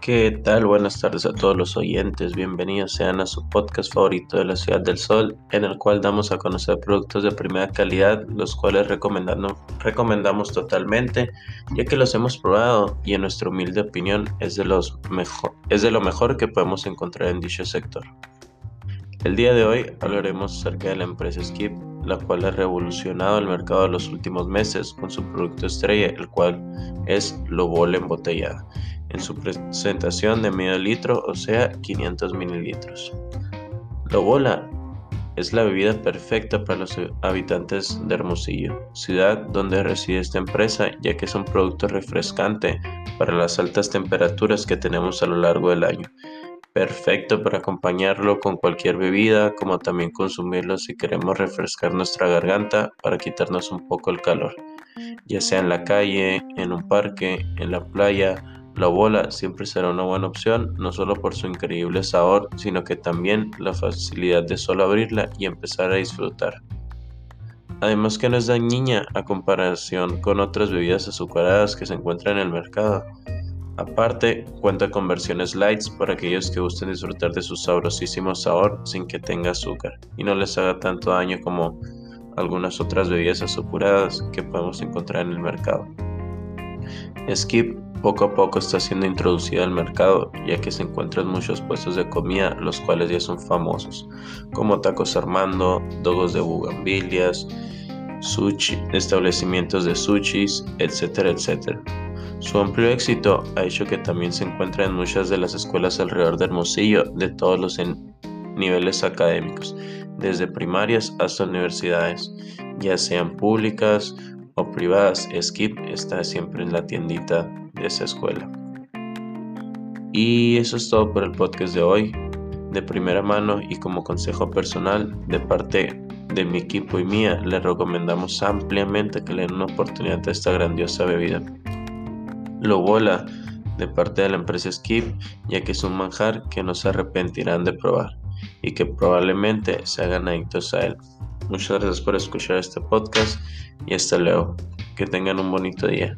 ¿Qué tal? Buenas tardes a todos los oyentes. Bienvenidos sean a su podcast favorito de la Ciudad del Sol, en el cual damos a conocer productos de primera calidad, los cuales recomendamos totalmente, ya que los hemos probado y en nuestra humilde opinión es de, los mejor, es de lo mejor que podemos encontrar en dicho sector. El día de hoy hablaremos acerca de la empresa Skip, la cual ha revolucionado el mercado de los últimos meses con su producto estrella, el cual es Lobol embotellada en su presentación de medio litro, o sea, 500 mililitros. La bola es la bebida perfecta para los habitantes de Hermosillo, ciudad donde reside esta empresa, ya que es un producto refrescante para las altas temperaturas que tenemos a lo largo del año. Perfecto para acompañarlo con cualquier bebida, como también consumirlo si queremos refrescar nuestra garganta para quitarnos un poco el calor, ya sea en la calle, en un parque, en la playa la bola siempre será una buena opción, no solo por su increíble sabor, sino que también la facilidad de solo abrirla y empezar a disfrutar. Además que no es dañina a comparación con otras bebidas azucaradas que se encuentran en el mercado. Aparte, cuenta con versiones lights para aquellos que gusten disfrutar de su sabrosísimo sabor sin que tenga azúcar y no les haga tanto daño como algunas otras bebidas azucaradas que podemos encontrar en el mercado. Skip poco a poco está siendo introducida al mercado, ya que se encuentran muchos puestos de comida, los cuales ya son famosos, como Tacos Armando, Dogos de Bugambilias, sushi, establecimientos de sushis, etcétera, etcétera. Su amplio éxito ha hecho que también se encuentre en muchas de las escuelas alrededor de Hermosillo de todos los niveles académicos, desde primarias hasta universidades, ya sean públicas o privadas. Skip está siempre en la tiendita de esa escuela. Y eso es todo por el podcast de hoy. De primera mano y como consejo personal de parte de mi equipo y mía, le recomendamos ampliamente que le den una oportunidad a esta grandiosa bebida. Lo bola de parte de la empresa Skip, ya que es un manjar que no se arrepentirán de probar y que probablemente se hagan adictos a él. Muchas gracias por escuchar este podcast y hasta luego. Que tengan un bonito día.